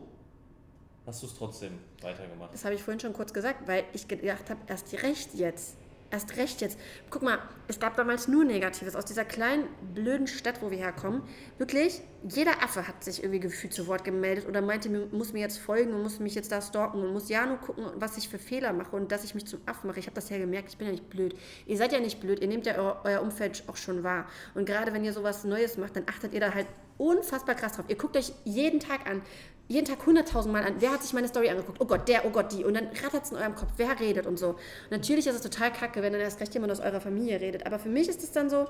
hast du es trotzdem weitergemacht? Das habe ich vorhin schon kurz gesagt, weil ich gedacht habe, erst recht jetzt. Erst recht jetzt. Guck mal, es gab damals nur Negatives. Aus dieser kleinen, blöden Stadt, wo wir herkommen, wirklich, jeder Affe hat sich irgendwie gefühlt zu Wort gemeldet oder meinte, mir muss mir jetzt folgen und muss mich jetzt da stalken und muss ja nur gucken, was ich für Fehler mache und dass ich mich zum Affen mache. Ich habe das ja gemerkt, ich bin ja nicht blöd. Ihr seid ja nicht blöd, ihr nehmt ja euer, euer Umfeld auch schon wahr. Und gerade wenn ihr sowas Neues macht, dann achtet ihr da halt unfassbar krass drauf. Ihr guckt euch jeden Tag an, jeden Tag hunderttausend Mal an, wer hat sich meine Story angeguckt? Oh Gott, der, oh Gott, die. Und dann rattert es in eurem Kopf, wer redet und so. Und natürlich ist es total kacke, wenn dann erst recht jemand aus eurer Familie redet. Aber für mich ist es dann so,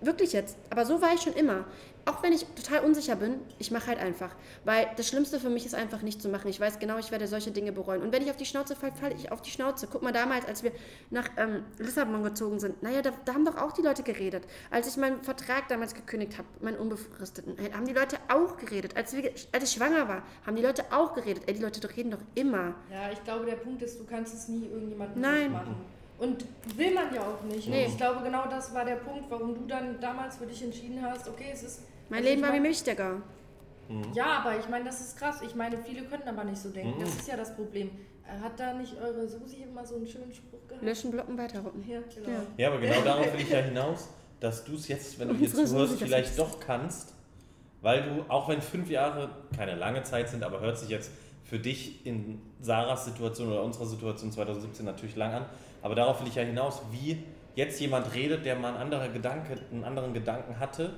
wirklich jetzt. Aber so war ich schon immer. Auch wenn ich total unsicher bin, ich mache halt einfach. Weil das Schlimmste für mich ist einfach nicht zu machen. Ich weiß genau, ich werde solche Dinge bereuen. Und wenn ich auf die Schnauze falle, falle ich auf die Schnauze. Guck mal, damals, als wir nach ähm, Lissabon gezogen sind, naja, da, da haben doch auch die Leute geredet. Als ich meinen Vertrag damals gekündigt habe, meinen unbefristeten, äh, haben die Leute auch geredet. Als, wir, als ich schwanger war, haben die Leute auch geredet. Ey, die Leute reden doch immer. Ja, ich glaube, der Punkt ist, du kannst es nie irgendjemandem Nein. machen. Und will man ja auch nicht. Nee. Und ich glaube, genau das war der Punkt, warum du dann damals für dich entschieden hast, okay, es ist. Mein also Leben war mir mein- wichtiger. Ja, aber ich meine, das ist krass. Ich meine, viele können aber nicht so denken. Mhm. Das ist ja das Problem. Äh, Hat da nicht eure Susi immer so einen schönen Spruch gehabt? Löschen, blocken, weiterruppen. Ja, genau. Ja. Ja, aber genau darauf will ich ja hinaus, dass du es jetzt, wenn du hier zuhörst, vielleicht doch kannst, weil du, auch wenn fünf Jahre keine lange Zeit sind, aber hört sich jetzt für dich in Sarahs Situation oder unserer Situation 2017 natürlich lang an, aber darauf will ich ja hinaus, wie jetzt jemand redet, der mal einen anderen, Gedanke, einen anderen Gedanken hatte,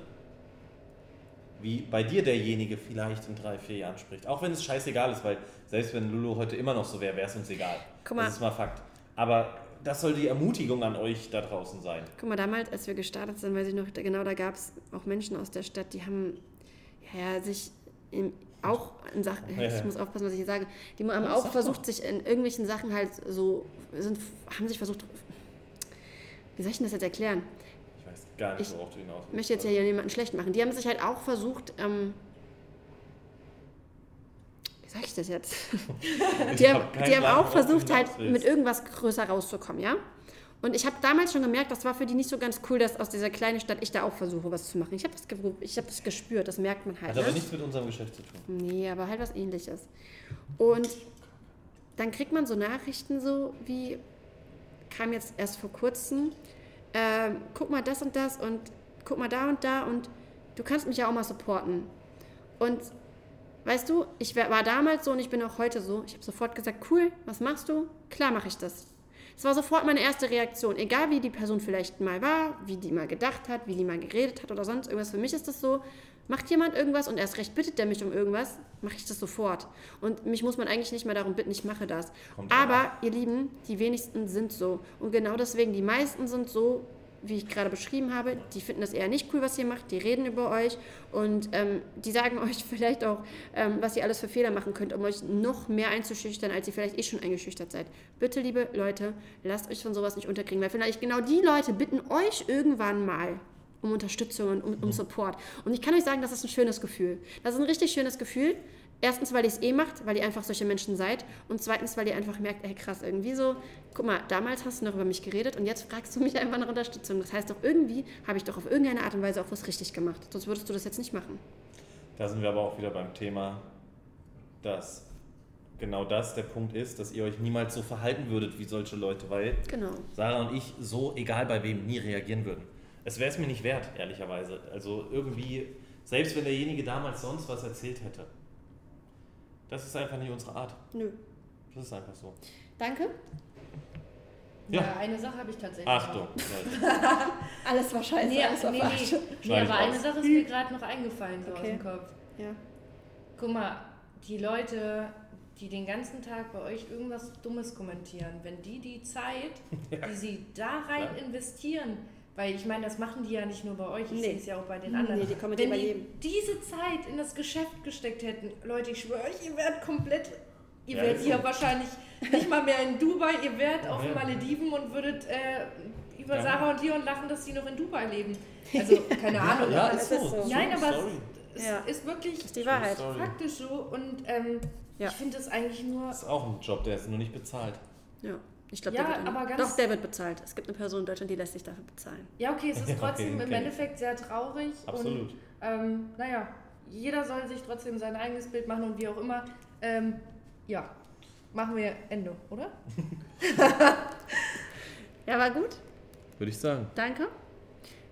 wie bei dir derjenige vielleicht in drei, vier Jahren spricht. Auch wenn es scheißegal ist, weil selbst wenn Lulu heute immer noch so wäre, wäre es uns egal. Guck mal. Das ist mal Fakt. Aber das soll die Ermutigung an euch da draußen sein. Guck mal, damals, als wir gestartet sind, weiß ich noch, genau da gab es auch Menschen aus der Stadt, die haben ja, sich in, auch in Sachen, Ja, ja. ich muss aufpassen, was ich hier sage, die haben Ja, auch versucht, doch. sich in irgendwelchen Sachen halt so, sind, haben sich versucht, wie soll ich denn das jetzt erklären? Ich weiß gar nicht, Ich worauf du hinaus Ich möchte jetzt ja hier jemanden schlecht machen. Die haben sich halt auch versucht, ähm, wie sag ich das jetzt? (laughs) Die haben, hab die haben auch versucht, halt mit irgendwas größer rauszukommen, ja? Und ich habe damals schon gemerkt, das war für die nicht so ganz cool, dass aus dieser kleinen Stadt ich da auch versuche, was zu machen. Ich habe das, ich hab das gespürt, das merkt man halt. Hat aber ne? nichts mit unserem Geschäft zu tun. Nee, aber halt was ähnliches. Und dann kriegt man so Nachrichten so wie, kam jetzt erst vor kurzem, ähm, guck mal das und das und guck mal da und da und du kannst mich ja auch mal supporten. Und weißt du, ich war damals so und ich bin auch heute so. Ich habe sofort gesagt, cool, was machst du? Klar mache ich das. Es war sofort meine erste Reaktion, egal wie die Person vielleicht mal war, wie die mal gedacht hat, wie die mal geredet hat oder sonst irgendwas. Für mich ist das so, macht jemand irgendwas und erst recht bittet der mich um irgendwas, mache ich das sofort. Und mich muss man eigentlich nicht mehr darum bitten, ich mache das. Kommt Aber ihr Lieben, die wenigsten sind so. Und genau deswegen, die meisten sind so, wie ich gerade beschrieben habe, die finden das eher nicht cool, was ihr macht, die reden über euch und ähm, die sagen (laughs) euch vielleicht auch, ähm, was ihr alles für Fehler machen könnt, um euch noch mehr einzuschüchtern, als ihr vielleicht eh schon eingeschüchtert seid. Bitte, liebe Leute, lasst euch von sowas nicht unterkriegen, weil vielleicht genau die Leute bitten euch irgendwann mal um Unterstützung und um, um Support. Und ich kann euch sagen, das ist ein schönes Gefühl. Das ist ein richtig schönes Gefühl. Erstens, weil ihr es eh macht, weil ihr einfach solche Menschen seid. Und zweitens, weil ihr einfach merkt, ey krass, irgendwie so, guck mal, damals hast du noch über mich geredet und jetzt fragst du mich einfach nach Unterstützung. Das heißt doch, irgendwie habe ich doch auf irgendeine Art und Weise auch was richtig gemacht. Sonst würdest du das jetzt nicht machen. Da sind wir aber auch wieder beim Thema, dass genau das der Punkt ist, dass ihr euch niemals so verhalten würdet wie solche Leute, weil Genau. Sarah und ich so, egal bei wem, nie reagieren würden. Es wäre es mir nicht wert, ehrlicherweise. Also irgendwie, selbst wenn derjenige damals sonst was erzählt hätte. Das ist einfach nicht unsere Art. Nö. Das ist einfach so. Danke. Ja. Ja, eine Sache habe ich tatsächlich. Achtung. (laughs) Alles war scheiße, Nee, alles war nee, nee, nee, aber eine. Sache ist mir gerade noch eingefallen, so Okay. aus dem Kopf. Ja. Guck mal, die Leute, die den ganzen Tag bei euch irgendwas Dummes kommentieren, wenn die die Zeit, (laughs) die sie da rein Ja. investieren, weil ich meine, das machen die ja nicht nur bei euch, ich Nee. sehe es ja auch bei den anderen. Nee, die kommentieren wenn die jedem. diese Zeit in das Geschäft gesteckt hätten, Leute, ich schwöre euch, ihr werdet komplett, ihr Ja, werdet hier so. wahrscheinlich nicht mal mehr in Dubai, ihr wärt auf Ja. den Malediven und würdet äh, über Ja. Sarah und Leon lachen, dass sie noch in Dubai leben. (laughs) Also, keine Ahnung. Ja, aber- ist so. ist so. Nein, aber sorry. Es Ja. ist wirklich ist die Wahrheit. Faktisch so und ähm, Ja. ich finde das eigentlich nur. Das ist auch ein Job, der ist nur nicht bezahlt. Ja. Ich glaube, Ja, der wird aber Doch, der wird bezahlt. Es gibt eine Person in Deutschland, die lässt sich dafür bezahlen. Ja, okay, es (laughs) ist trotzdem okay, im okay. Endeffekt sehr traurig. Absolut. Und ähm, naja, jeder soll sich trotzdem sein eigenes Bild machen und wie auch immer. Ähm, ja, machen wir Ende, oder? (laughs) Ja, war gut. Würde ich sagen. Danke.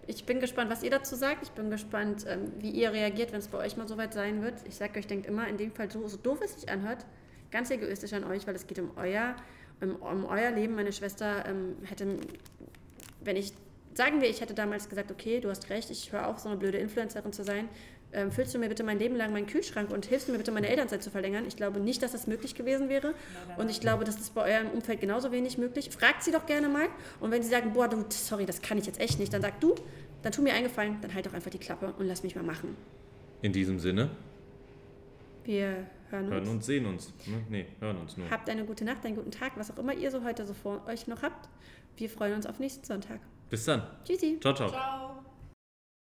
Ich bin gespannt, was ihr dazu sagt. Ich bin gespannt, ähm, wie ihr reagiert, wenn es bei euch mal soweit sein wird. Ich sage euch, denkt immer, in dem Fall, so, so doof es sich anhört, ganz egoistisch an euch, weil es geht um euer, um, um euer Leben. Meine Schwester ähm, hätte, wenn ich, sagen wir, ich hätte damals gesagt, okay, du hast recht, ich höre auf, so eine blöde Influencerin zu sein. Ähm, füllst du mir bitte mein Leben lang meinen Kühlschrank und hilfst mir bitte, meine Elternzeit zu verlängern? Ich glaube nicht, dass das möglich gewesen wäre. Und ich glaube, das ist bei eurem Umfeld genauso wenig möglich. Fragt sie doch gerne mal. Und wenn sie sagen, boah, du, sorry, das kann ich jetzt echt nicht, dann sag du, dann tu mir eingefallen, dann halt doch einfach die Klappe und lass mich mal machen. In diesem Sinne, Wir hören uns. hören und sehen uns. Ne? Nee, hören uns nur. Habt eine gute Nacht, einen guten Tag, was auch immer ihr so heute so vor euch noch habt. Wir freuen uns auf nächsten Sonntag. Bis dann. Tschüssi. Ciao, ciao. Ciao.